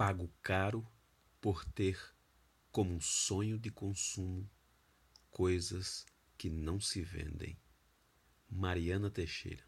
pago caro por ter como um sonho de consumo coisas que não se vendem. Mariana Teixeira